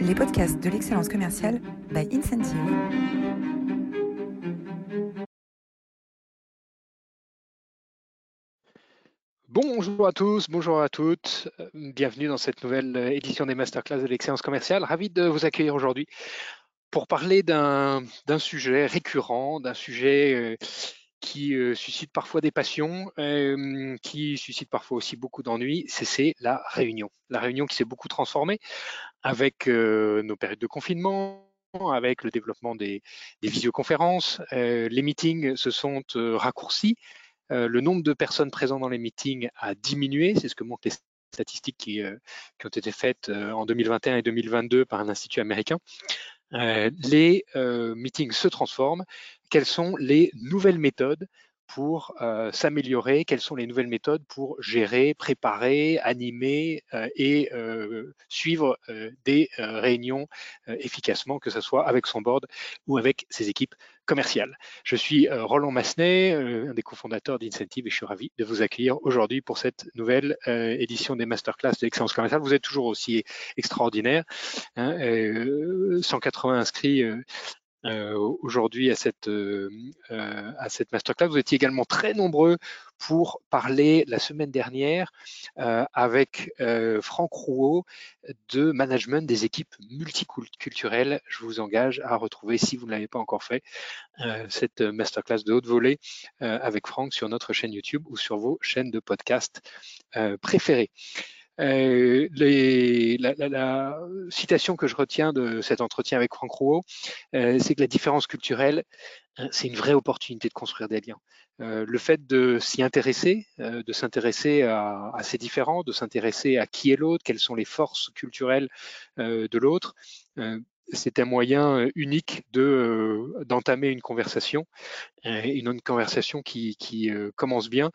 les podcasts de l'excellence commerciale by Incentive. Bonjour à tous, bonjour à toutes, bienvenue dans cette nouvelle édition des masterclass de l'excellence commerciale. Ravi de vous accueillir aujourd'hui pour parler d'un sujet récurrent, d'un sujet euh, qui euh, suscite parfois des passions, euh, qui suscite parfois aussi beaucoup d'ennuis, c'est la réunion. La réunion qui s'est beaucoup transformée avec euh, nos périodes de confinement, avec le développement des, des visioconférences. les meetings se sont raccourcis. le nombre de personnes présentes dans les meetings a diminué, c'est ce que montrent les statistiques qui, qui ont été faites en 2021 et 2022 par un institut américain. les meetings se transforment quelles sont les nouvelles méthodes pour euh, s'améliorer, quelles sont les nouvelles méthodes pour gérer, préparer, animer euh, et euh, suivre des réunions efficacement, que ce soit avec son board ou avec ses équipes commerciales. Je suis Roland Massenet, un des cofondateurs d'Incentive et je suis ravi de vous accueillir aujourd'hui pour cette nouvelle édition des masterclass de l'excellence commerciale. Vous êtes toujours aussi extraordinaire, 180 hein, inscrits euh, aujourd'hui à cette, euh, euh, à cette masterclass. Vous étiez également très nombreux pour parler la semaine dernière avec Franck Rouault de management des équipes multiculturelles. Je vous engage à retrouver, si vous ne l'avez pas encore fait, cette masterclass de haute volée avec Franck sur notre chaîne YouTube ou sur vos chaînes de podcast préférées. Euh, les, la, la, la, citation que je retiens de cet entretien avec Franck Rouault, euh, c'est que la différence culturelle, hein, c'est une vraie opportunité de construire des liens. Euh, le fait de s'y intéresser, euh, de s'intéresser à, à, ces différents, de s'intéresser à qui est l'autre, quelles sont les forces culturelles euh, de l'autre, c'est un moyen euh, unique de euh, d'entamer une conversation, euh, une conversation qui, qui commence bien,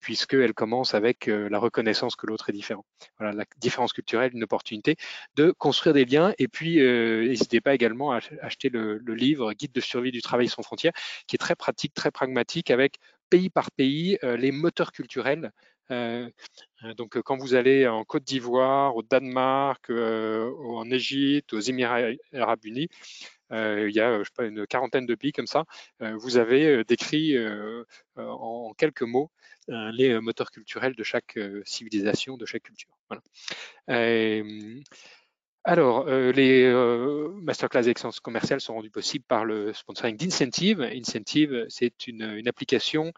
puisqu'elle commence avec la reconnaissance que l'autre est différent. Voilà, la différence culturelle, une opportunité de construire des liens. Et puis, n'hésitez pas également à acheter le, livre Guide de survie du travail sans frontières, qui est très pratique, très pragmatique, avec pays par pays les moteurs culturels donc, quand vous allez en Côte d'Ivoire, au Danemark, euh, en Égypte, aux Émirats arabes unis, il y a une quarantaine de pays comme ça. vous avez décrit en quelques mots les moteurs culturels de chaque civilisation, de chaque culture. Voilà. Alors, euh, les euh, masterclass d'excellence commerciale sont rendus possibles par le sponsoring d'Incentive. Incentive, c'est une, une, application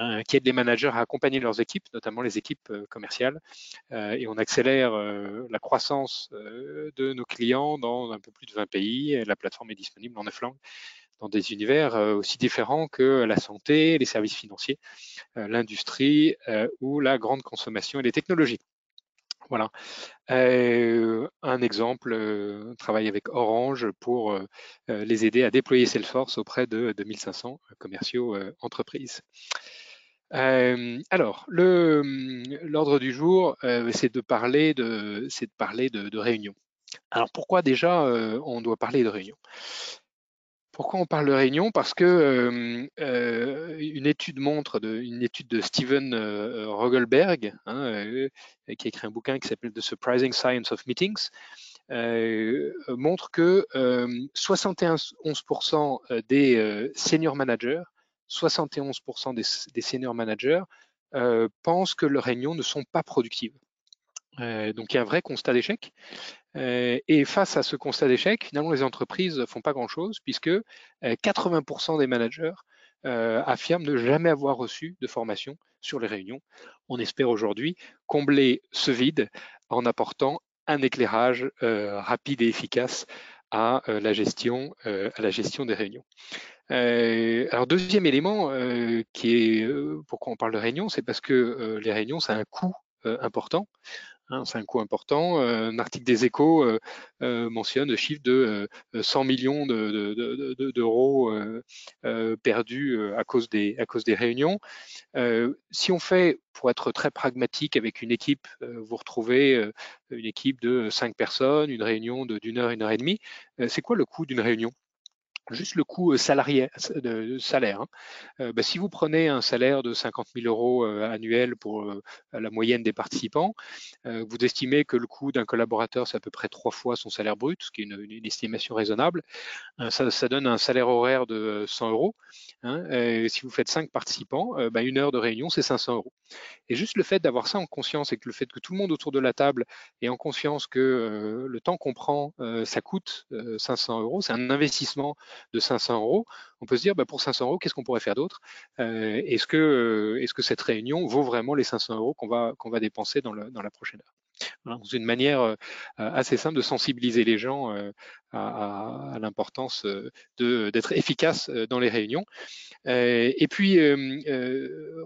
euh, qui aide les managers à accompagner leurs équipes, notamment les équipes euh, commerciales. Euh, et on accélère la croissance de nos clients dans un peu plus de 20 pays. La plateforme est disponible en neuf langues dans des univers aussi différents que la santé, les services financiers, l'industrie ou la grande consommation et les technologies. Voilà. Un exemple, euh, travail avec Orange pour les aider à déployer Salesforce auprès de 2500 commerciaux entreprises. alors, l'ordre du jour, c'est de parler de, de, de, de réunion. Alors, pourquoi déjà on doit parler de réunion pourquoi on parle de réunion? Parce que euh, euh, une étude montre, de, une étude de Steven euh, Rogelberg, hein, qui a écrit un bouquin qui s'appelle The Surprising Science of Meetings, montre que 71% des senior managers, 71% des, des, senior managers pensent que leurs réunions ne sont pas productives. Donc il y a un vrai constat d'échec. Euh, et face à ce constat d'échec, finalement, les entreprises ne font pas grand-chose puisque 80% euh, des managers euh, affirment ne jamais avoir reçu de formation sur les réunions. On espère aujourd'hui combler ce vide en apportant un éclairage rapide et efficace à la gestion, des réunions. alors deuxième élément qui est pourquoi on parle de réunions, c'est parce que les réunions, ça a un coût important. Hein, c'est un coût important. Euh, un article des échos euh, euh, mentionne le chiffre de 100 millions d'euros perdus à cause, des, à cause des réunions. si on fait, pour être très pragmatique avec une équipe, vous retrouvez une équipe de cinq personnes, une réunion d'une heure, une heure et demie. c'est quoi le coût d'une réunion? Juste le coût salarié, de, salaire. Hein. Bah, si vous prenez un salaire de 50 000 euros annuel pour la moyenne des participants, vous estimez que le coût d'un collaborateur, c'est à peu près trois fois son salaire brut, ce qui est une, estimation raisonnable. Ça, donne un salaire horaire de 100 euros. Hein. si vous faites cinq participants, bah, une heure de réunion, c'est 500 euros. Et juste le fait d'avoir ça en conscience et que le fait que tout le monde autour de la table ait en conscience que le temps qu'on prend, ça coûte 500 euros, c'est un investissement de 500 euros, on peut se dire bah, pour 500 euros, qu'est-ce qu'on pourrait faire d'autre? Euh, Est-ce que, euh, est -ce que cette réunion vaut vraiment les 500 euros qu'on va, dépenser dans, la prochaine heure? C'est une manière euh, assez simple de sensibiliser les gens à, l'importance d'être efficace dans les réunions. Et puis,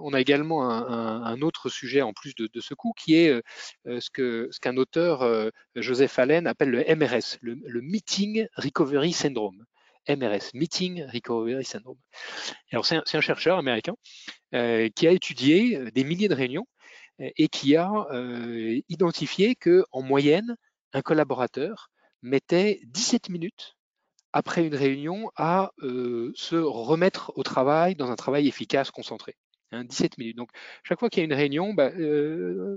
on a également un, autre sujet en plus de, ce coup, qui est ce qu'un auteur, Joseph Allen, appelle le MRS, le Meeting Recovery Syndrome. MRS, Meeting Recovery Syndrome. Alors c'est un, chercheur américain euh, qui a étudié euh, des milliers de réunions euh, et qui a identifié que en moyenne, un collaborateur mettait 17 minutes après une réunion à se remettre au travail dans un travail efficace, concentré. 17 hein, minutes. Donc, chaque fois qu'il y a une réunion, bah,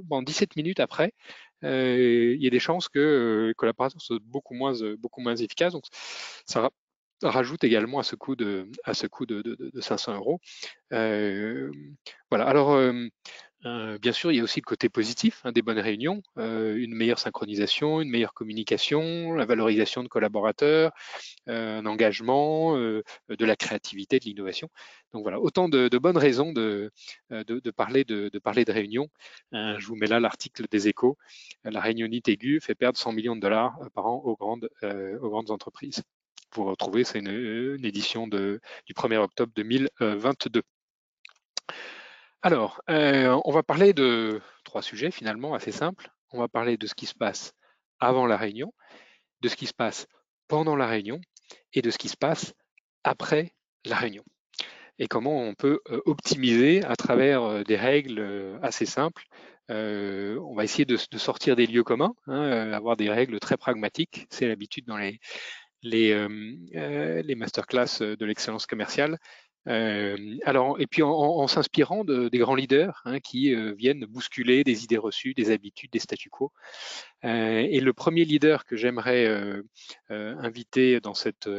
bon, 17 minutes après, il y a des chances que le collaborateur soit beaucoup moins, beaucoup moins efficace. Donc, ça, rajoute également à ce coût de, à ce coût de, de, 500 euros. Euh, voilà. Alors, euh, euh, bien sûr, il y a aussi le côté positif hein, des bonnes réunions, une meilleure synchronisation, une meilleure communication, la valorisation de collaborateurs, un engagement, de la créativité, de l'innovation. Donc voilà, autant de, bonnes raisons de, de, parler de, parler de réunion. je vous mets là l'article des échos. La réunionite aiguë fait perdre 100 millions de dollars par an aux grandes, aux grandes entreprises vous retrouvez, c'est une, édition du 1er octobre 2022. Alors, euh, on va parler de trois sujets finalement assez simples. On va parler de ce qui se passe avant la réunion, de ce qui se passe pendant la réunion et de ce qui se passe après la réunion. Et comment on peut euh, optimiser à travers euh, des règles assez simples. on va essayer de, sortir des lieux communs, hein, avoir des règles très pragmatiques. C'est l'habitude dans les, les, euh, euh, les masterclass de l'excellence commerciale. Euh, alors, et puis en, s'inspirant de, des grands leaders hein, qui viennent bousculer des idées reçues, des habitudes, des statu quo. et le premier leader que j'aimerais inviter dans, cette,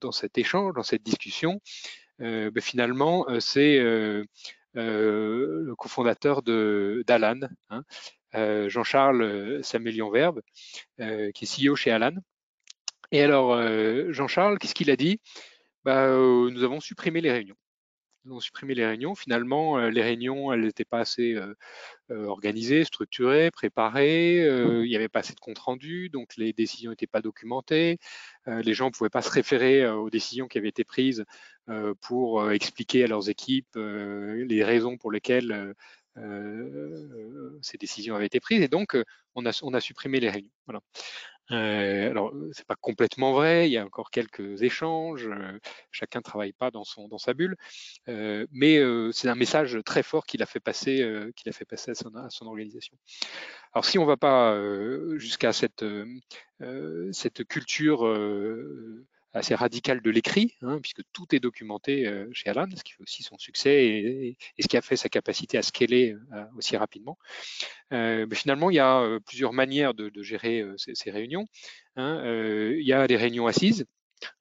dans cet échange, dans cette discussion, ben, finalement, c'est le cofondateur d'Alan, hein, Jean-Charles Samuelion Verbe, qui est CEO chez Alan. Et alors, euh, Jean-Charles, qu'est-ce qu'il a dit? Bah, euh, Nous avons supprimé les réunions. Nous avons supprimé les réunions. Finalement, euh, les réunions, elles n'étaient pas assez organisées, structurées, préparées. il n'y avait pas assez de compte rendu, donc les décisions n'étaient pas documentées. les gens ne pouvaient pas se référer aux décisions qui avaient été prises pour expliquer à leurs équipes les raisons pour lesquelles ces décisions avaient été prises. Et donc, on a, on a supprimé les réunions. Voilà. Euh, alors, c'est pas complètement vrai, il y a encore quelques échanges, euh, chacun travaille pas dans, son, dans sa bulle, euh, mais euh, c'est un message très fort qu'il a fait passer, euh, qu'il a fait passer à son, à son, organisation. Alors, si on va pas jusqu'à cette, cette culture assez radical de l'écrit, hein, puisque tout est documenté euh, chez Alan, ce qui fait aussi son succès et, ce qui a fait sa capacité à scaler euh, aussi rapidement. Euh, mais finalement, il y a plusieurs manières de, gérer ces, réunions. Hein. il y a des réunions assises,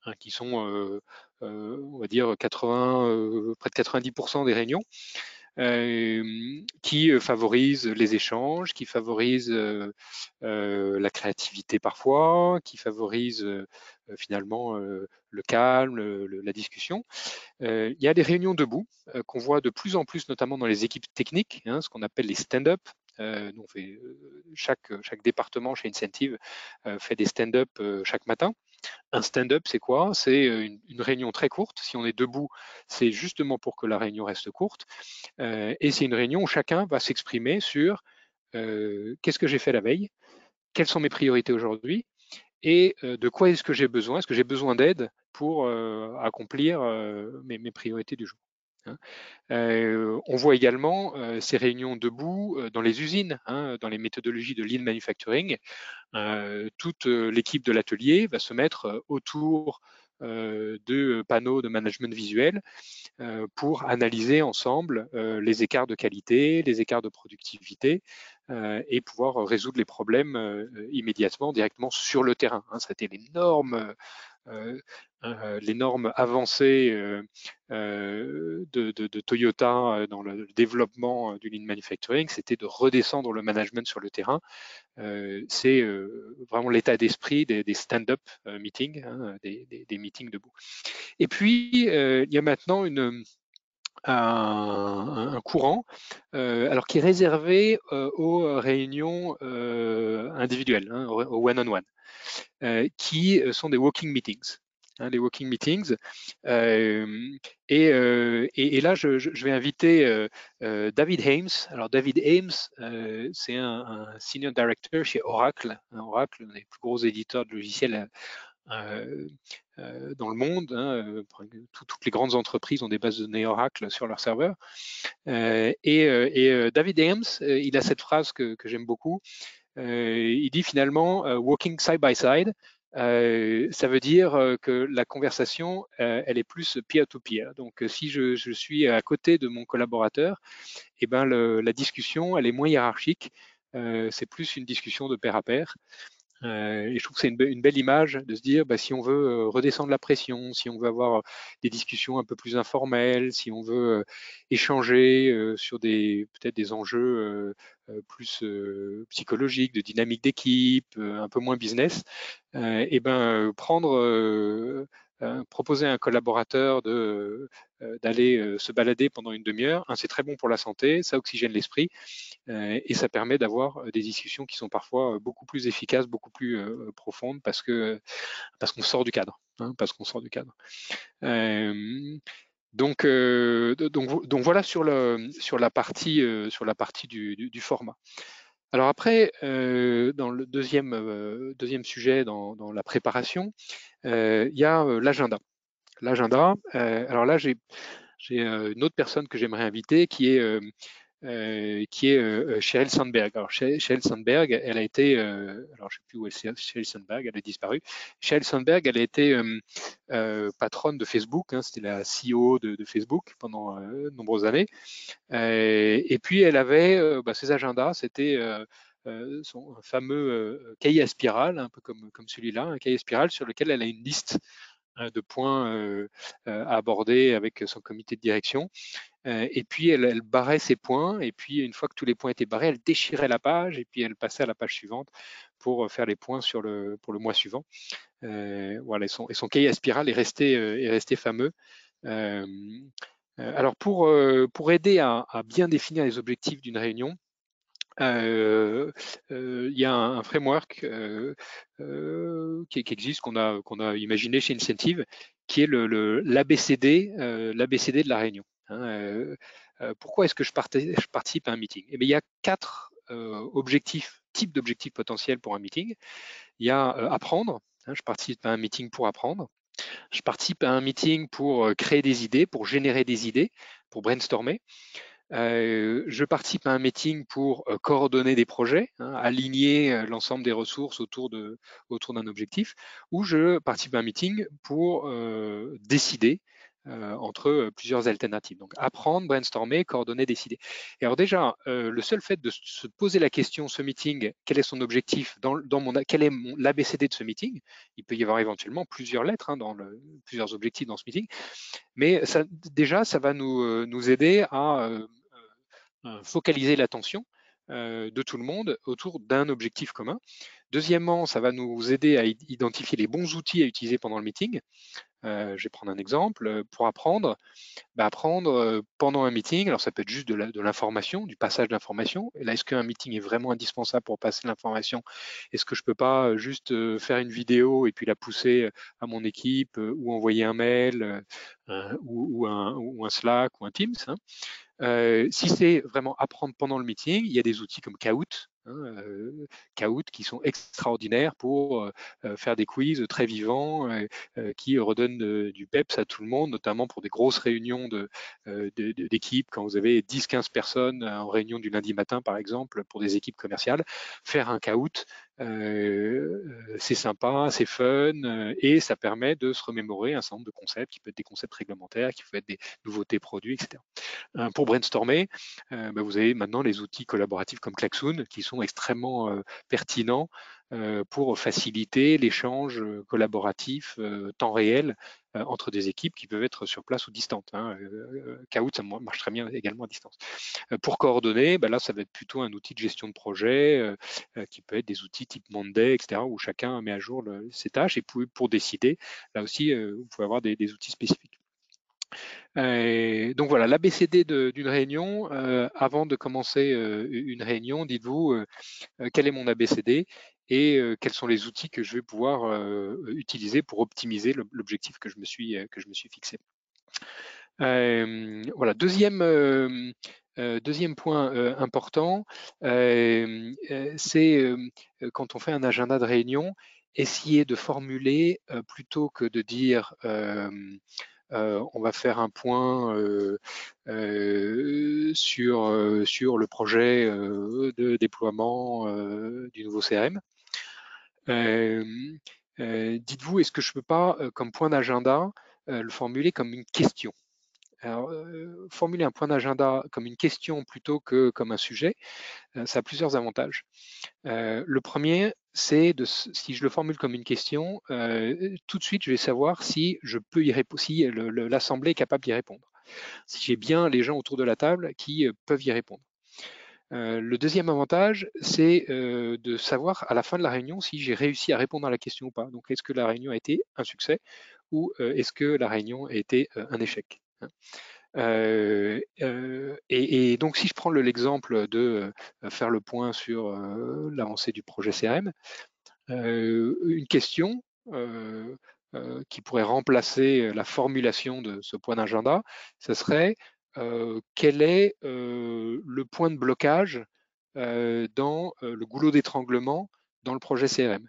hein, qui sont, on va dire, 80, près de 90% des réunions. Euh, qui euh, favorise les échanges, qui favorise euh, la créativité parfois, qui favorise finalement le calme, la discussion. il y a des réunions debout qu'on voit de plus en plus, notamment dans les équipes techniques, hein, ce qu'on appelle les stand-up. chaque département chez Incentive fait des stand-up chaque matin. Un stand-up, c'est quoi? C'est une, réunion très courte. Si on est debout, c'est justement pour que la réunion reste courte. et c'est une réunion où chacun va s'exprimer sur qu'est-ce que j'ai fait la veille, quelles sont mes priorités aujourd'hui? Et de quoi est-ce que j'ai besoin? Est-ce que j'ai besoin d'aide pour accomplir mes, priorités du jour? Hein. on voit également ces réunions debout dans les usines, hein, dans les méthodologies de lean manufacturing. toute l'équipe de l'atelier va se mettre autour de panneaux de management visuel pour analyser ensemble les écarts de qualité, les écarts de productivité et pouvoir résoudre les problèmes immédiatement, directement sur le terrain. Hein. Ça a été l'énorme avancée de, de, Toyota dans le développement du lean manufacturing, c'était de redescendre le management sur le terrain. C'est vraiment l'état d'esprit des, stand-up meetings, hein, des, meetings debout. Et puis, il y a maintenant un, courant, euh, alors qui est réservé euh, aux réunions euh, individuelles, hein, aux one-on-one, qui sont des walking meetings. Hein, les walking meetings. Et, et, là, je, vais inviter David Ames. Alors, David Ames, c'est un, senior director chez Oracle. Oracle, un des plus gros éditeurs de logiciels euh, euh, dans le monde. Hein, euh, toutes les grandes entreprises ont des bases de données Oracle sur leurs serveurs. et, David Ames, il a cette phrase que, j'aime beaucoup. il dit finalement walking side by side. Ça veut dire que la conversation, elle est plus peer-to-peer. Donc, si je, suis à côté de mon collaborateur, eh ben, la discussion, elle est moins hiérarchique. c'est plus une discussion de pair à pair. Euh, et je trouve que c'est une, belle image de se dire, bah, si on veut euh, redescendre la pression, si on veut avoir des discussions un peu plus informelles, si on veut euh, échanger sur peut-être des enjeux plus psychologiques, de dynamique d'équipe, un peu moins business, et ben prendre proposer à un collaborateur de d'aller se balader pendant une demi-heure, c'est très bon pour la santé, ça oxygène l'esprit et ça permet d'avoir des discussions qui sont parfois beaucoup plus efficaces, beaucoup plus profondes parce que parce qu'on sort du cadre, hein, parce qu'on sort du cadre. donc, donc, donc, voilà sur, le, sur la partie, sur la partie du, du, format. Alors après, dans le deuxième, deuxième sujet, dans, dans la préparation, il y a l'agenda l'agenda. Euh, alors là, j'ai euh, une autre personne que j'aimerais inviter qui est euh, qui est Sheryl Sandberg. Alors Sheryl Sandberg, elle a été, alors je sais plus où est Sheryl Sandberg, elle a disparu. Sheryl Sandberg, elle a été patronne de Facebook, hein, c'était la CEO de, Facebook pendant de nombreuses années. et puis elle avait bah, ses agendas, c'était son fameux cahier à spirale, un peu comme, comme celui-là, un cahier à spirale sur lequel elle a une liste de points euh, euh, à aborder avec son comité de direction. Euh, et puis, elle, barrait ses points. Et puis, une fois que tous les points étaient barrés, elle déchirait la page et puis elle passait à la page suivante pour faire les points pour le mois suivant. voilà, et son, son, cahier à spirale est resté, est resté fameux. alors, pour, pour aider à, bien définir les objectifs d'une réunion, euh, euh, il y a un, framework euh, qui, existe, qu'on a, imaginé chez Incentive, qui est le, l'ABCD, l'ABCD de la réunion. Hein, pourquoi est-ce que je, participe à un meeting? Eh Il y a quatre types d'objectifs potentiels pour un meeting. Il y a apprendre, hein, je participe à un meeting pour apprendre. Je participe à un meeting pour créer des idées, pour générer des idées, pour brainstormer. Euh, je participe à un meeting pour euh, coordonner des projets, hein, aligner euh, l'ensemble des ressources autour d'un objectif, ou je participe à un meeting pour décider entre plusieurs alternatives. Donc apprendre, brainstormer, coordonner, décider. Et alors déjà, le seul fait de se poser la question, ce meeting, quel est son objectif, dans, mon, quel est l'ABCD de ce meeting, il peut y avoir éventuellement plusieurs lettres, hein, dans plusieurs objectifs dans ce meeting, mais déjà, ça va nous, nous aider à euh, focaliser l'attention euh, de tout le monde autour d'un objectif commun. Deuxièmement, ça va nous aider à identifier les bons outils à utiliser pendant le meeting. Euh, je vais prendre un exemple. Pour apprendre, bah, apprendre pendant un meeting, alors ça peut être juste de l'information, du passage d'information. Là, est-ce qu'un meeting est vraiment indispensable pour passer l'information? Est-ce que je ne peux pas juste faire une vidéo et puis la pousser à mon équipe ou envoyer un mail ou, un, Slack ou un Teams hein? Euh, si c'est vraiment apprendre pendant le meeting, il y a des outils comme Kahoot hein, qui sont extraordinaires pour faire des quiz très vivants, qui redonnent du peps à tout le monde, notamment pour des grosses réunions d'équipe, quand vous avez 10-15 personnes en réunion du lundi matin, par exemple, pour des équipes commerciales. Faire un Kahoot, c'est sympa, c'est fun, et ça permet de se remémorer un certain nombre de concepts, qui peuvent être des concepts réglementaires, qui peuvent être des nouveautés produits, etc. pour brainstormer, bah, vous avez maintenant les outils collaboratifs comme Klaxoon, qui sont extrêmement pertinents pour faciliter l'échange collaboratif temps réel entre des équipes qui peuvent être sur place ou distantes. Hein. Kahoot, ça marche très bien également à distance. pour coordonner, bah là, ça va être plutôt un outil de gestion de projet qui peut être des outils type Monday, etc., où chacun met à jour ses tâches. Et pour, décider, là aussi, vous pouvez avoir des, outils spécifiques. donc voilà, l'ABCD d'une réunion. avant de commencer une réunion, dites-vous quel est mon ABCD et quels sont les outils que je vais pouvoir utiliser pour optimiser l'objectif que je me suis que je me suis fixé. voilà, deuxième deuxième point important, c'est quand on fait un agenda de réunion, essayer de formuler plutôt que de dire on va faire un point sur, sur le projet de déploiement du nouveau CRM. Dites-vous, est-ce que je ne peux pas, comme point d'agenda, le formuler comme une question? Alors, formuler un point d'agenda comme une question plutôt que comme un sujet, ça a plusieurs avantages. le premier, c'est de, si je le formule comme une question, tout de suite, je vais savoir si je peux y répondre, si l'assemblée est capable d'y répondre. Si j'ai bien les gens autour de la table qui peuvent y répondre. Le deuxième avantage, c'est de savoir à la fin de la réunion si j'ai réussi à répondre à la question ou pas. Donc, est-ce que la réunion a été un succès ou est-ce que la réunion a été un échec Hein. et, donc, si je prends l'exemple de faire le point sur l'avancée du projet CRM, une question qui pourrait remplacer la formulation de ce point d'agenda, ce serait quel est le point de blocage dans le goulot d'étranglement dans le projet CRM.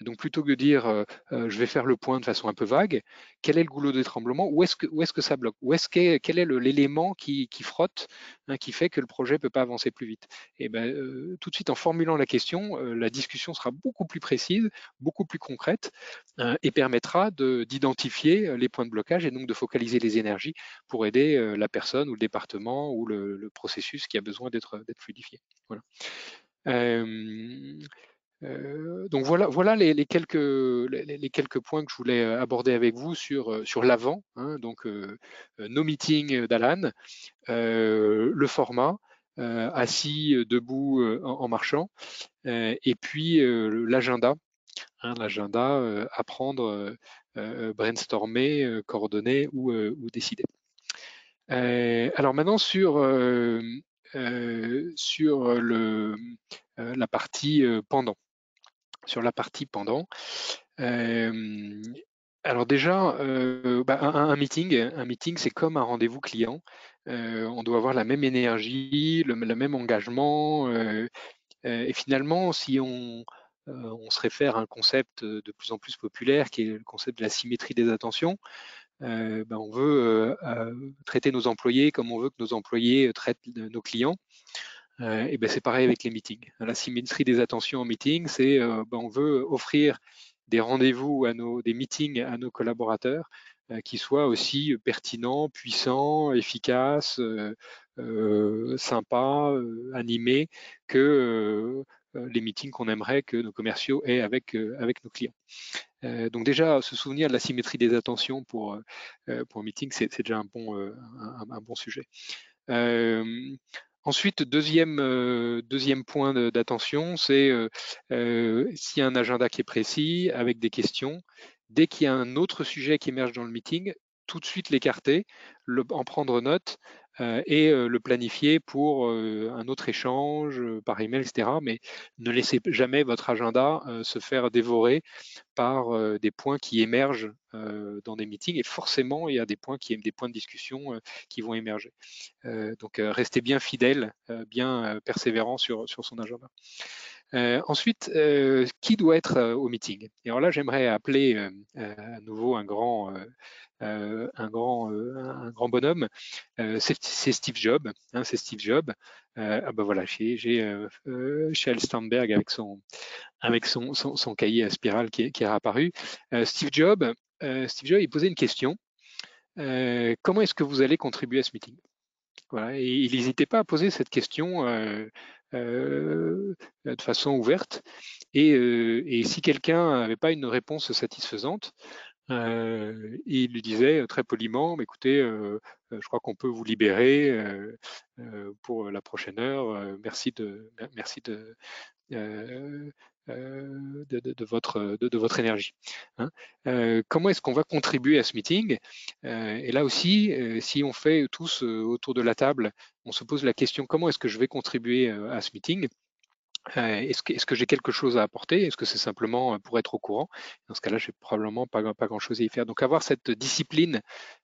Donc plutôt que de dire je vais faire le point de façon un peu vague, quel est le goulot des tremblements? Où est-ce que, est que ça bloque? Où est-ce Quel est l'élément qui, frotte, hein, qui fait que le projet ne peut pas avancer plus vite? Et ben, euh, tout de suite en formulant la question, la discussion sera beaucoup plus précise, beaucoup plus concrète et permettra d'identifier les points de blocage et donc de focaliser les énergies pour aider la personne ou le département ou le, processus qui a besoin d'être fluidifié. Voilà. Euh, donc voilà, voilà les, quelques, les, quelques points que je voulais euh, aborder avec vous sur, euh, sur l'avant, hein, donc nos meetings d'Alan, le format, assis, debout, en, marchant, et puis l'agenda, hein, l'agenda, apprendre, brainstormer, coordonner ou, ou décider. alors maintenant sur, sur le, la partie pendant sur la partie pendant. alors déjà, bah, un, meeting, c'est comme un rendez-vous client. on doit avoir la même énergie, le, même engagement. et finalement, si on, on, se réfère à un concept de plus en plus populaire, qui est le concept de la symétrie des attentions, bah, on veut traiter nos employés comme on veut que nos employés traitent nos clients. Euh, et ben c'est pareil avec les meetings. La symétrie des attentions en meeting, c'est euh, ben on veut offrir des rendez-vous à nos, des meetings à nos collaborateurs euh, qui soient aussi pertinents, puissants, efficaces, sympas, animés que les meetings qu'on aimerait que nos commerciaux aient avec, avec nos clients. donc déjà, se souvenir de la symétrie des attentions pour, pour un meeting, c'est déjà un bon, un bon sujet. Ensuite, deuxième, euh, deuxième point d'attention, c'est euh, euh, s'il y a un agenda qui est précis, avec des questions, dès qu'il y a un autre sujet qui émerge dans le meeting, tout de suite l'écarter, en prendre note et le planifier pour un autre échange par email, etc. Mais ne laissez jamais votre agenda se faire dévorer par des points qui émergent dans des meetings et forcément il y a des points qui des points de discussion qui vont émerger. donc restez bien fidèle, bien persévérant sur, sur son agenda. Euh, ensuite, euh, qui doit être euh, au meeting? Et alors là, j'aimerais appeler à nouveau un grand, un grand, un grand bonhomme. c'est Steve Jobs. Hein, c'est Steve Jobs. ah ben voilà, j'ai Shell Sternberg avec son, avec son, son, cahier à spirale qui qui est apparu. Steve Jobs, Steve Jobs, il posait une question. comment est-ce que vous allez contribuer à ce meeting? Voilà, et il n'hésitait pas à poser cette question euh, de façon ouverte. Et, euh, et si quelqu'un n'avait pas une réponse satisfaisante, euh, il lui disait très poliment, écoutez, je crois qu'on peut vous libérer pour la prochaine heure. merci de, de, votre, de, votre énergie. Hein. comment est-ce qu'on va contribuer à ce meeting Et là aussi, si on fait tous autour de la table, on se pose la question comment est-ce que je vais contribuer à ce meeting est-ce que, j'ai quelque chose à apporter? Est-ce que c'est simplement pour être au courant? Dans ce cas-là, je n'ai probablement pas, grand-chose à y faire. Donc avoir cette discipline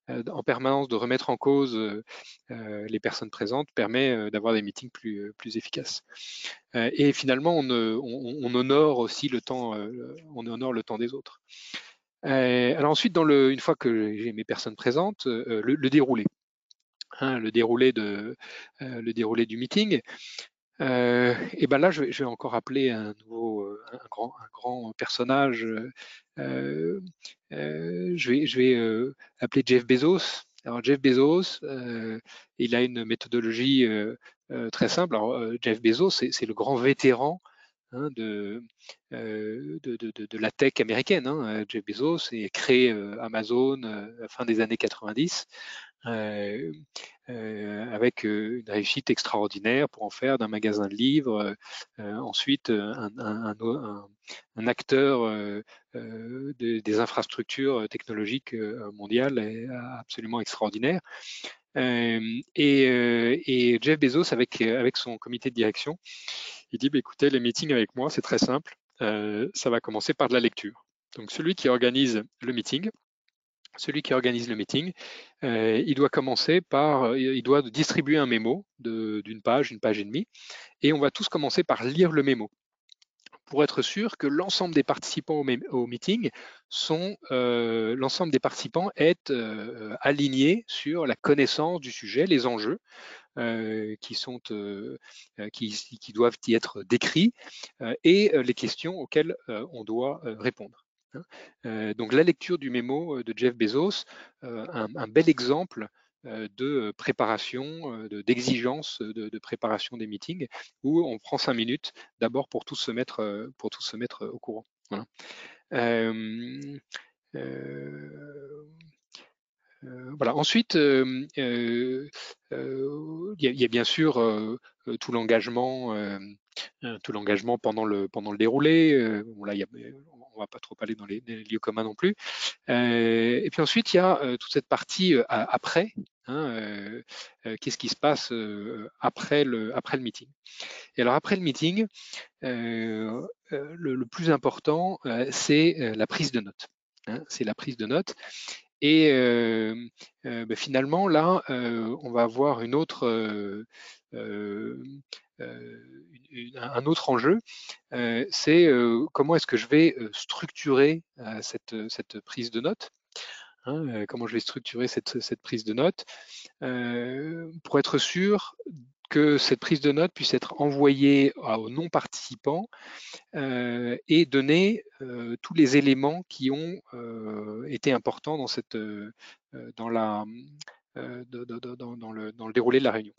en permanence de remettre en cause les personnes présentes permet d'avoir des meetings plus, efficaces. et finalement, on, on, honore aussi le temps, on honore le temps des autres. alors ensuite, une fois que j'ai mes personnes présentes, le, déroulé. Hein, le déroulé du meeting. Euh, et ben là, je vais, encore appeler un nouveau, euh, un grand, un grand personnage. Euh, je vais, je vais appeler Jeff Bezos. Alors Jeff Bezos, il a une méthodologie très simple. Jeff Bezos, c'est le grand vétéran hein, de, la tech américaine. Hein. Jeff Bezos a créé Amazon à la fin des années 90. Euh, euh, avec euh, une réussite extraordinaire pour en faire d'un magasin de livres, ensuite un, acteur des infrastructures technologiques mondiales absolument extraordinaire. Et, Jeff Bezos, avec, avec son comité de direction, il dit bah, écoutez, les meetings avec moi, c'est très simple. ça va commencer par de la lecture. Donc celui qui organise le meeting, celui qui organise le meeting, euh, il doit commencer par, euh, il doit distribuer un mémo d'une page, une page et demie, et on va tous commencer par lire le mémo pour être sûr que l'ensemble des participants au, meeting sont, euh, l'ensemble des participants est aligné sur la connaissance du sujet, les enjeux qui doivent y être décrits et les questions auxquelles on doit répondre. Hein. Euh, donc la lecture du mémo euh, de Jeff Bezos, euh, un, bel exemple de préparation, d'exigence de, préparation des meetings, où on prend cinq minutes d'abord pour tous se mettre, pour se mettre au courant. Voilà. Ensuite, il y, a bien sûr tout l'engagement, tout l'engagement pendant le pendant le déroulé. Y a, on va pas trop aller dans les, lieux communs non plus. Euh, et puis ensuite, il y a euh, toute cette partie euh, après. Hein, qu'est-ce qui se passe après, le, après le meeting Et alors après le meeting, le, plus important, c'est la prise de notes. Hein, c'est la prise de notes. Et ben, finalement, là, on va avoir une autre, un autre enjeu, c'est comment est-ce que je vais structurer cette, prise de notes. Hein, comment je vais structurer cette, prise de notes pour être sûr que cette prise de notes puisse être envoyée aux non-participants et donner tous les éléments qui ont été importants dans le déroulé de la réunion.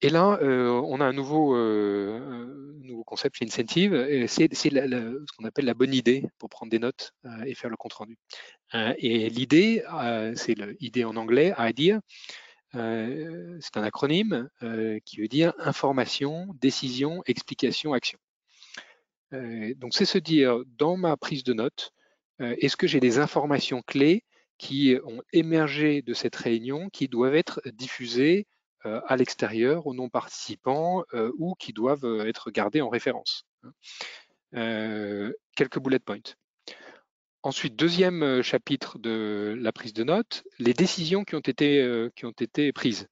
Et là, euh, on a un nouveau, euh, concept chez Incentive, c'est ce qu'on appelle la bonne idée pour prendre des notes euh, et faire le compte-rendu. et l'idée, c'est l'idée en anglais, idea, c'est un acronyme qui veut dire information, décision, explication, action. donc c'est se dire, dans ma prise de notes, est-ce que j'ai des informations clés qui ont émergé de cette réunion, qui doivent être diffusés à l'extérieur aux non-participants ou qui doivent être gardés en référence. Hein. quelques bullet points. Ensuite, deuxième chapitre de la prise de notes, les décisions qui ont été, qui ont été prises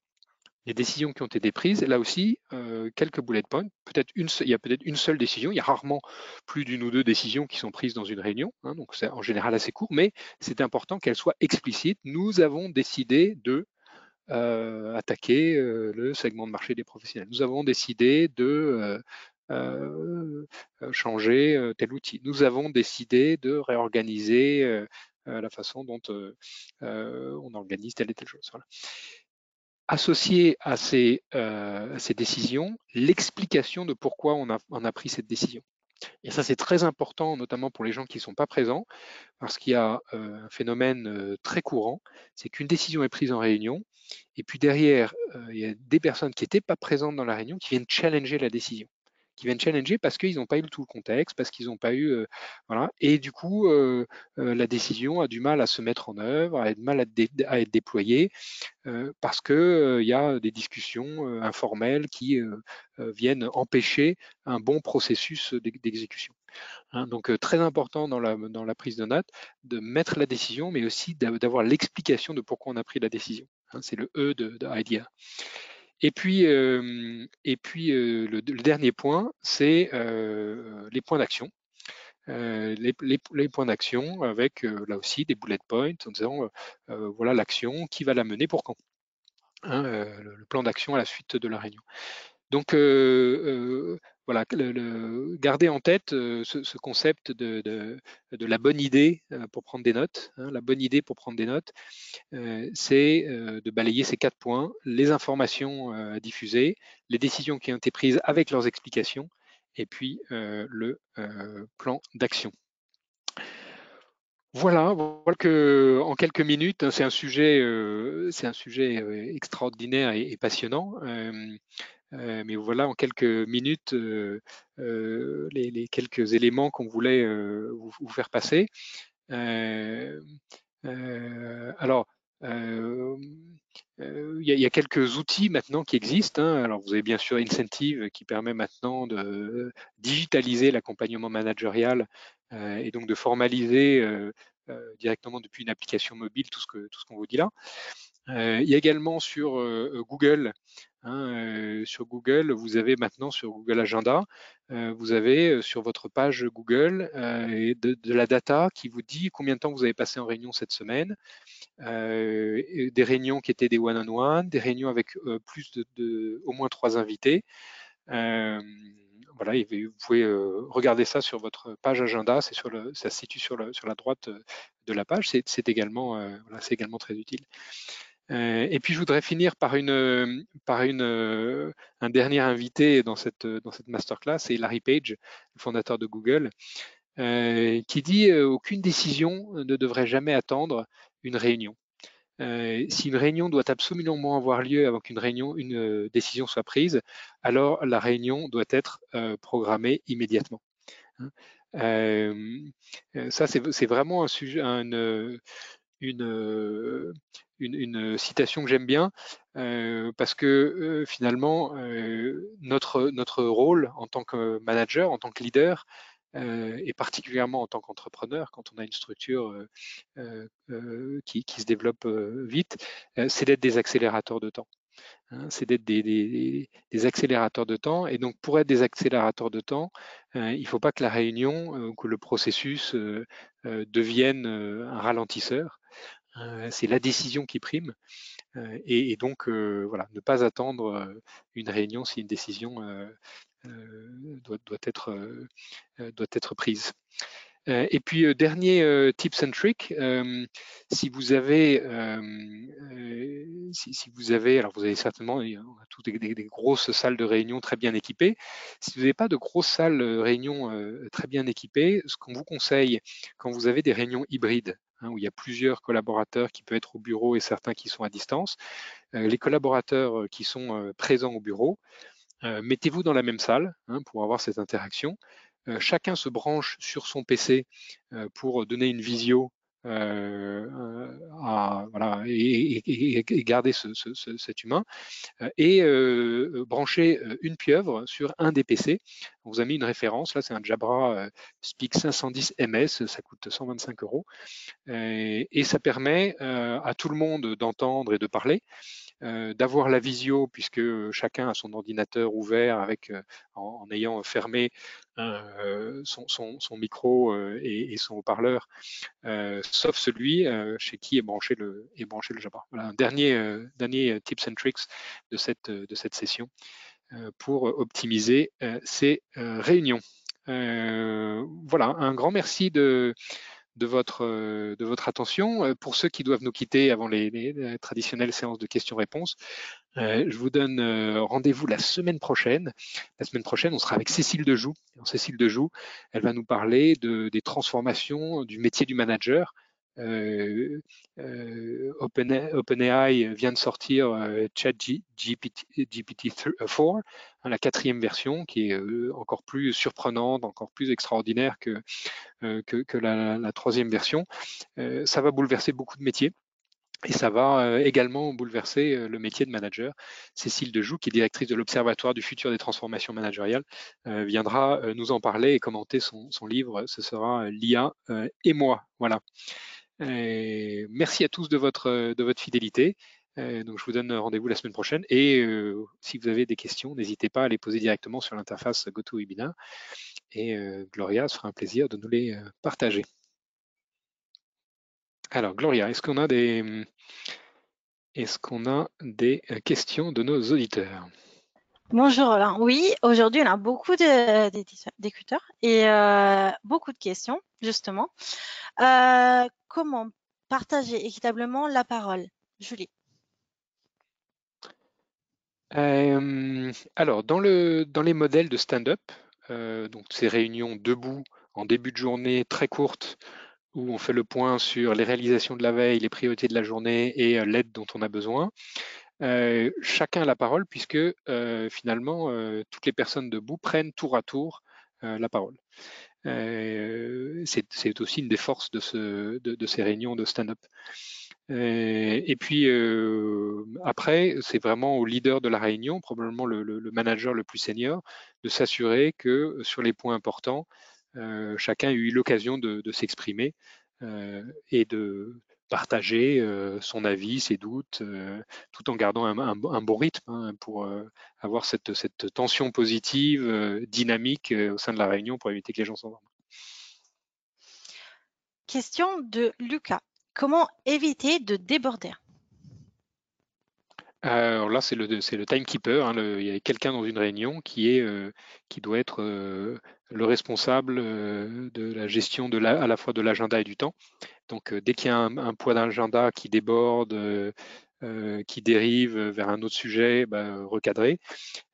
les décisions qui ont été prises, là aussi, euh, quelques bullet points. Peut-être une, il y a peut-être une seule décision. Il y a rarement plus d'une ou deux décisions qui sont prises dans une réunion. Hein, donc c'est en général assez court, mais c'est important qu'elles soient explicites. Nous avons décidé de euh, attaquer euh, le segment de marché des professionnels. Nous avons décidé de changer tel outil. Nous avons décidé de réorganiser la façon dont on organise telle et telle chose. Voilà associer à ces, euh, décisions l'explication de pourquoi on a, on a, pris cette décision. Et ça, c'est très important, notamment pour les gens qui ne sont pas présents, parce qu'il y a euh, un phénomène euh, très courant, c'est qu'une décision est prise en réunion, et puis derrière, il y a des personnes qui n'étaient pas présentes dans la réunion qui viennent challenger la décision qui viennent challenger parce qu'ils n'ont pas eu tout le contexte, parce qu'ils n'ont pas eu, voilà, et du coup, la décision a du mal à se mettre en œuvre, a du mal à, être déployée, parce qu'il il y a des discussions informelles qui viennent empêcher un bon processus d'exécution. Hein. donc très important dans la, dans la prise de note de mettre la décision, mais aussi d'avoir l'explication de pourquoi on a pris la décision. Hein. c'est le E de, de IDEA. Et puis, et puis le, dernier point, c'est les points d'action. Les, points d'action avec là aussi des bullet points en disant voilà l'action, qui va la mener, pour quand. Hein, le, plan d'action à la suite de la réunion. Donc voilà, garder en tête ce, concept de, la bonne idée pour prendre des notes. La bonne idée pour prendre des notes, c'est de balayer ces quatre points, les informations à diffuser, les décisions qui ont été prises avec leurs explications, et puis le plan d'action. Voilà, voilà en quelques minutes, hein, c'est un sujet extraordinaire et, passionnant. Euh, mais voilà en quelques minutes euh, euh, les, quelques éléments qu'on voulait vous, faire passer. alors, il y, a quelques outils maintenant qui existent. Hein. Alors, vous avez bien sûr Incentive qui permet maintenant de digitaliser l'accompagnement managérial et donc de formaliser directement depuis une application mobile tout ce que tout ce qu'on vous dit là. Il y a également sur Google Hein, sur Google, vous avez maintenant sur Google Agenda, vous avez sur votre page Google de, la data qui vous dit combien de temps vous avez passé en réunion cette semaine, des réunions qui étaient des one-on-one, des réunions avec plus de, au moins trois invités. voilà, vous pouvez regarder ça sur votre page agenda, ça se situe sur, la droite de la page, c'est également très utile. Euh, et puis je voudrais finir par, une, par une, euh, un dernier invité dans cette, dans cette masterclass, c'est Larry Page, le fondateur de Google, euh, qui dit aucune décision ne devrait jamais attendre une réunion. si une réunion doit absolument avoir lieu avant qu'une réunion, une décision soit prise, alors la réunion doit être programmée immédiatement. Hein. ça, c'est vraiment un sujet, une, une, citation que j'aime bien euh, parce que euh, finalement euh, notre, notre rôle en tant que manager, en tant que leader, et particulièrement en tant qu'entrepreneur, quand on a une structure qui, qui, se développe vite, c'est d'être des accélérateurs de temps. Hein, c'est d'être des, des, des, accélérateurs de temps. Et donc, pour être des accélérateurs de temps, il ne faut pas que la réunion, que le processus devienne un ralentisseur. Euh, c'est la décision qui prime. Euh, et, donc, euh, voilà, ne pas attendre une réunion si une décision doit, être, prise. Et puis, dernier tips and tricks, si vous avez, si, vous avez, alors vous avez certainement toutes des, des, grosses salles de réunion très bien équipées. Si vous n'avez pas de grosses salles de réunion très bien équipées, ce qu'on vous conseille quand vous avez des réunions hybrides, Hein, où il y a plusieurs collaborateurs qui peuvent être au bureau et certains qui sont à distance. Euh, les collaborateurs euh, qui sont euh, présents au bureau, mettez-vous dans la même salle hein, pour avoir cette interaction. chacun se branche sur son PC pour donner une visio à, voilà, et, garder cet humain, et brancher une pieuvre sur un des PC. On vous a mis une référence, là c'est un Jabra Speak 510 MS, ça coûte 125 euros, et ça permet à tout le monde d'entendre et de parler. Euh, d'avoir la visio puisque chacun a son ordinateur ouvert avec euh, en, ayant fermé euh, son, micro et, son haut-parleur, sauf celui chez qui est branché le, est branché. Voilà un dernier, tips and tricks de cette session pour optimiser ces réunions. voilà, un grand merci de, de votre, euh, de votre attention. Euh, pour ceux qui doivent nous quitter avant les, traditionnelles séances de questions-réponses, euh, je vous donne rendez-vous la semaine prochaine. La semaine prochaine, on sera avec Cécile Dejoux. Cécile Dejoux, elle va nous parler de, des transformations du métier du manager euh, euh, OpenAI vient de sortir euh, ChatGPT-4, hein, la quatrième version, qui est encore plus surprenante, encore plus extraordinaire que, la, troisième version. ça va bouleverser beaucoup de métiers. Et ça va également bouleverser le métier de manager. Cécile Dejoux, qui est directrice de l'Observatoire du futur des transformations managériales, viendra nous en parler et commenter son, son livre. Ce sera l'IA et moi. Voilà merci à tous de votre, de votre fidélité. donc, je vous donne rendez-vous la semaine prochaine. Et euh, si vous avez des questions, n'hésitez pas à les poser directement sur l'interface GoToWebinar. Et euh, Gloria se fera un plaisir de nous les euh, partager. Alors, Gloria, est-ce qu'on a des, est-ce qu'on a des questions de nos auditeurs? Bonjour Alain. Oui, aujourd'hui on a beaucoup d'écouteurs et beaucoup de questions justement. comment partager équitablement la parole? Julie. alors, dans, dans les modèles de stand-up, donc ces réunions debout en début de journée très courtes où on fait le point sur les réalisations de la veille, les priorités de la journée et l'aide dont on a besoin, euh, chacun a la parole puisque euh, finalement euh, toutes les personnes debout prennent tour à tour la parole. c'est aussi une des forces de, ce, de, ces réunions de stand-up. et puis après, c'est vraiment au leader de la réunion, probablement le, manager le plus senior, de s'assurer que sur les points importants, chacun a eu l'occasion de, de s'exprimer et de, partager euh, son avis, ses doutes, euh, tout en gardant un, bon rythme hein, pour euh, avoir cette, tension positive, dynamique au sein de la réunion pour éviter que les gens s'endorment. Question de Lucas. Comment éviter de déborder? Alors là, c'est le, le timekeeper. Hein, il y a quelqu'un dans une réunion qui, est, qui doit être le responsable de la gestion de la, à la fois de l'agenda et du temps. Donc, dès qu'il y a un, poids d'agenda qui déborde, qui dérive vers un autre sujet, bah, recadrer.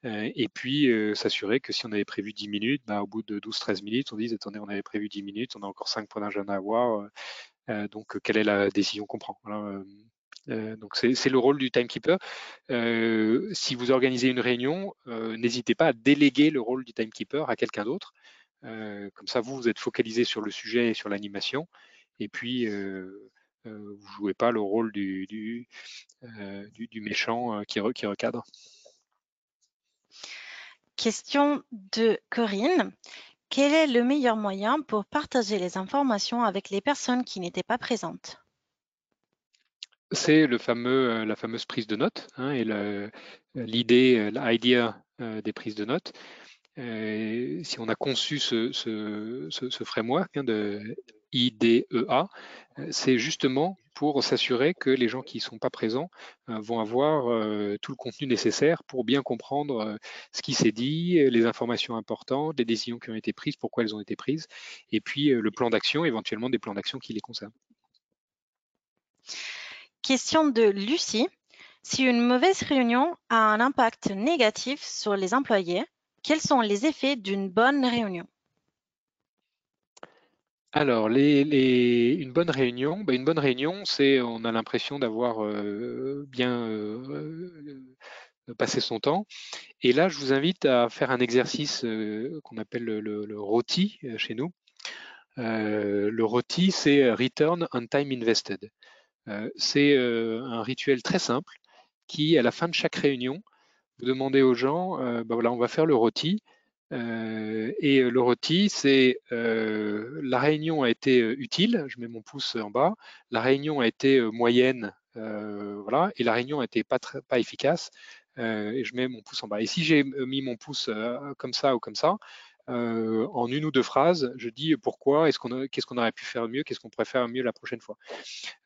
et puis, s'assurer que si on avait prévu 10 minutes, bah, au bout de 12-13 minutes, on dit, attendez, on avait prévu 10 minutes, on a encore 5 points d'agenda à voir. donc, quelle est la décision qu'on prend euh, donc c'est le rôle du timekeeper. Euh, si vous organisez une réunion, euh, n'hésitez pas à déléguer le rôle du timekeeper à quelqu'un d'autre. comme ça, vous, vous êtes focalisé sur le sujet et sur l'animation. Et puis, vous ne jouez pas le rôle du, méchant qui recadre. Question de Corinne. Quel est le meilleur moyen pour partager les informations avec les personnes qui n'étaient pas présentes? C'est euh, la fameuse prise de notes hein, et l'idée, euh, l'idea euh, des prises de notes. si on a conçu ce, framework hein, de IDEA, c'est justement pour s'assurer que les gens qui ne sont pas présents vont avoir tout le contenu nécessaire pour bien comprendre ce qui s'est dit, les informations importantes, les décisions qui ont été prises, pourquoi elles ont été prises, et puis le plan d'action, éventuellement des plans d'action qui les concernent. Question de Lucie. Si une mauvaise réunion a un impact négatif sur les employés, quels sont les effets d'une bonne réunion? Alors, une bonne réunion, ben, une bonne réunion, c'est on a l'impression d'avoir euh, bien euh, passé son temps. Et là, je vous invite à faire un exercice euh, qu'on appelle le, le, roti chez nous. le ROTI, c'est Return on Time Invested. C'est un rituel très simple qui, à la fin de chaque réunion, vous demandez aux gens, bah voilà, on va faire le euh, et le rôti, c'est euh, la réunion a été utile, je mets mon pouce en bas, la réunion a été moyenne, voilà, et la réunion a été pas, pas efficace, et je mets mon pouce en bas. Et si j'ai mis mon pouce comme ça ou comme ça, en une ou deux phrases, je dis pourquoi, est-ce qu'on qu'est-ce qu'on aurait pu faire mieux, qu'est-ce qu'on pourrait faire mieux la prochaine fois.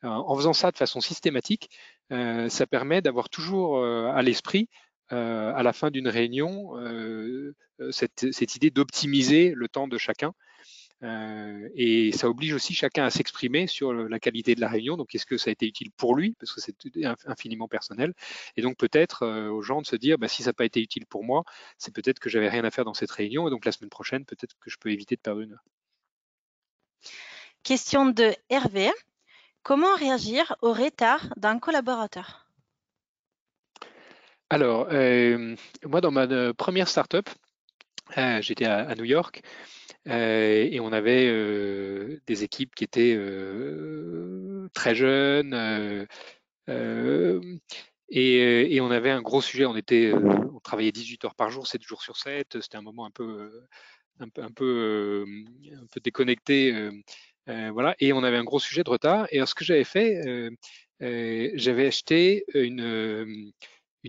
en faisant ça de façon systématique, ça permet d'avoir toujours à l'esprit euh, à la fin d'une réunion euh, euh, cette, idée d'optimiser le temps de chacun. Et ça oblige aussi chacun à s'exprimer sur la qualité de la réunion. Donc, est-ce que ça a été utile pour lui? Parce que c'est infiniment personnel. Et donc, peut-être aux gens de se dire, bah, si ça n'a pas été utile pour moi, c'est peut-être que j'avais rien à faire dans cette réunion. Et donc, la semaine prochaine, peut-être que je peux éviter de perdre une heure. Question de Hervé. Comment réagir au retard d'un collaborateur? Alors, euh, moi, dans ma euh, première startup, euh, j'étais à, New York et on avait des équipes qui étaient très jeunes et, on avait un gros sujet. On travaillait 18 heures par jour, 7 jours sur 7. C'était un moment un peu, déconnecté. voilà, et on avait un gros sujet de retard. Et alors, ce que j'avais fait, j'avais acheté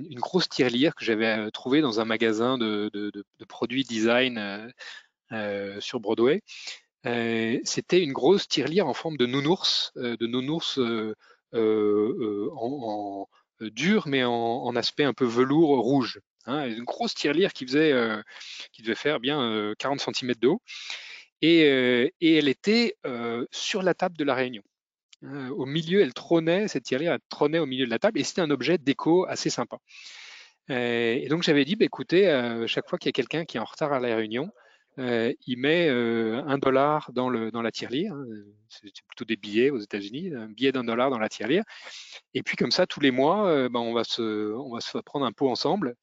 une grosse tirelire que j'avais euh, trouvée dans un magasin de, produits design euh, euh, sur Broadway. C'était une grosse tirelire en forme de nounours, de nounours en, dur, mais en, aspect un peu velours rouge. Hein. une grosse tirelire qui faisait, qui devait faire bien 40 cm de haut. Et, elle était sur la table de la réunion. Euh, au milieu, elle trônait, cette tirelire, trônait au milieu de la table et c'était un objet déco assez sympa. Euh, et donc j'avais dit, bah, écoutez, euh, chaque fois qu'il y a quelqu'un qui est en retard à la réunion, il met un dollar dans, la tirelire, hein, c'est plutôt des billets aux États-Unis, un billet d'un dollar dans la tirelire. Et puis comme ça, tous les mois, bah, on, va se, prendre un pot ensemble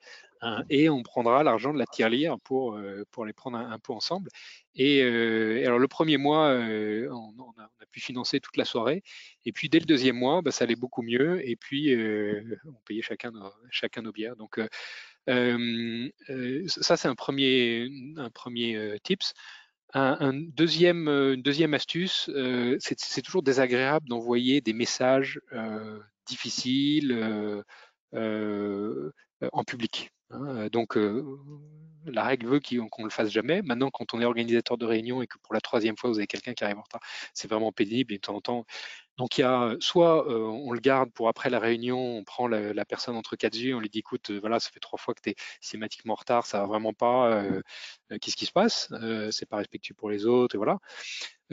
Hein, et on prendra l'argent de la tirelire pour, euh, pour les prendre un, peu ensemble. Et, euh, alors le premier mois, euh, on, a, pu financer toute la soirée. Et puis dès le deuxième mois, bah, ça allait beaucoup mieux. Et puis on payait chacun chacun nos bières. Donc ça, c'est un premier, un premier tips. Un, deuxième, une deuxième astuce, c'est toujours désagréable d'envoyer des messages difficiles en public. Hein, donc, la règle veut qu'on ne le fasse jamais. Maintenant, quand on est organisateur de réunion et que pour la troisième fois, vous avez quelqu'un qui arrive en retard, c'est vraiment pénible. Et de temps en temps, donc il y a soit on le garde pour après la réunion, on prend la, personne entre quatre yeux, on lui dit écoute, voilà, ça fait trois fois que tu es systématiquement en retard, ça va vraiment pas, qu'est-ce qui se passe? C'est pas respectueux pour les autres, et voilà.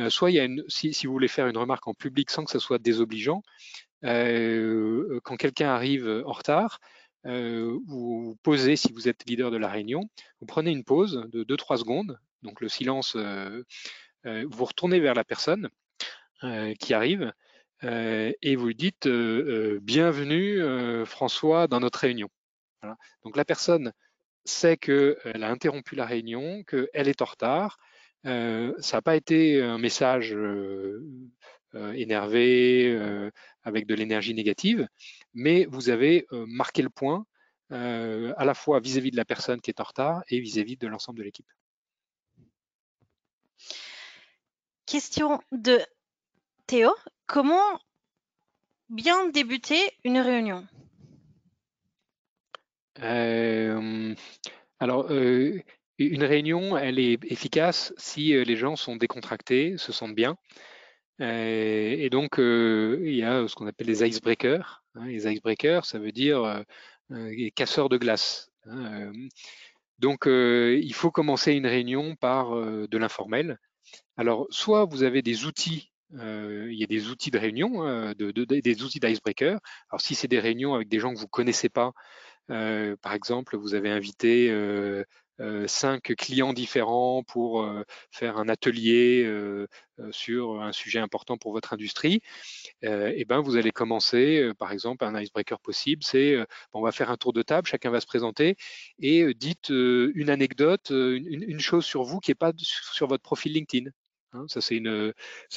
soit il y a une, si, si, vous voulez faire une remarque en public sans que ça soit désobligeant, quand quelqu'un arrive en retard, euh, vous posez, si vous êtes leader de la réunion, vous prenez une pause de 2-3 secondes, donc le silence, euh, euh, vous retournez vers la personne qui arrive et vous lui dites Bienvenue François dans notre réunion. Donc la personne sait qu'elle a interrompu la réunion, qu'elle est en retard. ça n'a pas été un message énervé, avec de l'énergie négative, mais vous avez euh, marqué le point euh, à la fois vis-à-vis de la personne qui est en retard et vis-à-vis de l'ensemble de l'équipe. Question de Théo. Comment bien débuter une réunion? Euh, Alors, une réunion, elle est efficace si les gens sont décontractés, se sentent bien. Euh, et donc, euh, il y a ce qu'on appelle les icebreakers. Hein. les icebreakers, ça veut dire euh, les casseurs de glace. Hein, donc, il faut commencer une réunion par de l'informel. Alors, soit vous avez des outils il y a des outils de réunion, hein, des outils d'icebreaker. Alors si c'est des réunions avec des gens que vous connaissez pas, par exemple, vous avez invité euh, cinq clients différents pour euh, faire un atelier euh, sur un sujet important pour votre industrie, et eh ben vous allez commencer, par exemple, un icebreaker possible, c'est on va faire un tour de table, chacun va se présenter et dites une anecdote, une, chose sur vous qui n'est pas sur votre profil LinkedIn. Hein. ça, c'est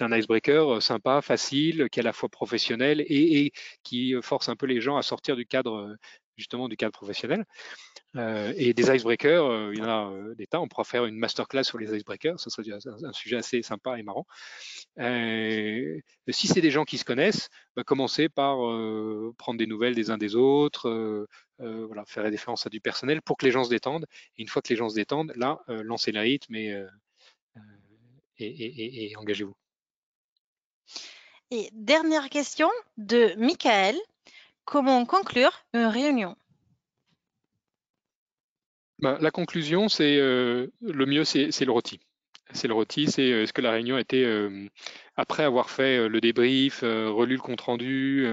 un icebreaker sympa, facile, qui est à la fois professionnel et, et, qui force un peu les gens à sortir du cadre, justement, du cadre professionnel. Euh, et des icebreakers, euh, il y en a euh, des tas. On pourra faire une masterclass sur les icebreakers. Ça serait un, sujet assez sympa et marrant. si c'est des gens qui se connaissent, bah, commencez par prendre des nouvelles des uns des autres, voilà, faire référence à du personnel pour que les gens se détendent. Et une fois que les gens se détendent, là, lancez le rythme et, et, et engagez-vous. Et dernière question de Michael. Comment conclure une réunion? Bah, la conclusion, c'est euh, le mieux, c'est le rôti. C'est le rôti, c'est euh, est-ce que la réunion était, euh, après avoir fait le débrief, relu le compte-rendu,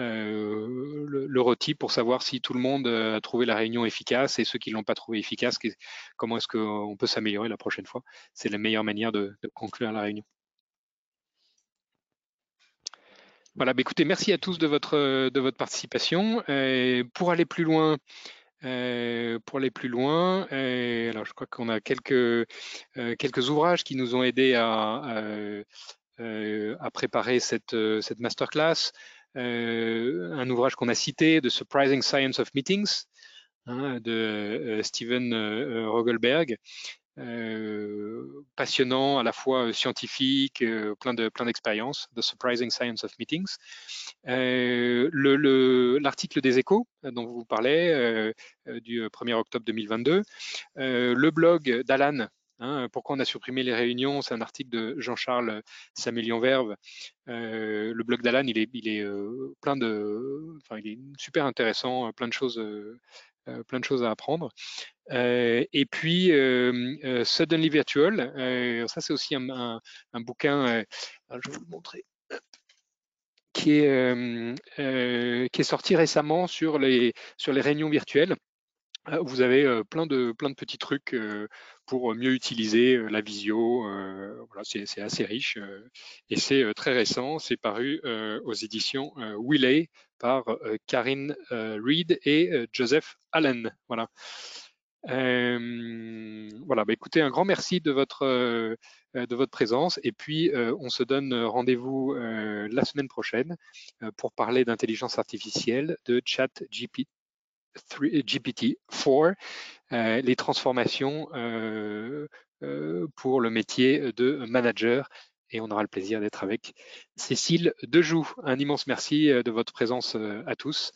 le, le rôti pour savoir si tout le monde a trouvé la réunion efficace et ceux qui ne l'ont pas trouvé efficace, comment est-ce qu'on peut s'améliorer la prochaine fois? C'est la meilleure manière de conclure la réunion. Voilà, bah, écoutez, merci à tous de votre, participation. Euh, pour aller plus loin, euh, pour aller plus loin, euh, je crois qu'on a quelques, ouvrages qui nous ont aidés à, à préparer cette, cette masterclass. Un ouvrage qu'on a cité, The Surprising Science of Meetings, hein, de Steven Rogelberg, euh, passionnant, à la fois euh, scientifique, euh, plein de plein d'expériences, The Surprising Science of Meetings. L'article des échos dont vous parlez du 1er octobre 2022, le blog d'Alan Hein, pourquoi on a supprimé les réunions C'est un article de Jean-Charles Samuelian-Verve. le blog d'Alan, il est, est plein de, enfin, il est super intéressant, plein de choses, plein de choses à apprendre. Euh, et puis euh, Suddenly Virtual, ça c'est aussi un, bouquin, je vais vous le montrer, qui est, qui est sorti récemment sur les, sur les réunions virtuelles. Vous avez plein de, plein de petits trucs pour mieux utiliser la visio. Voilà, c'est assez riche et c'est très récent. C'est paru aux éditions Wiley par Karine Reed et Joseph Allen. Voilà. Euh, voilà, bah écoutez, un grand merci de votre, euh, présence et puis euh, on se donne rendez-vous la semaine prochaine pour parler d'intelligence artificielle, de chat GPT, GPT-4, les transformations pour le métier de manager et on aura le plaisir d'être avec Cécile Dejoux. Un immense merci de votre présence à tous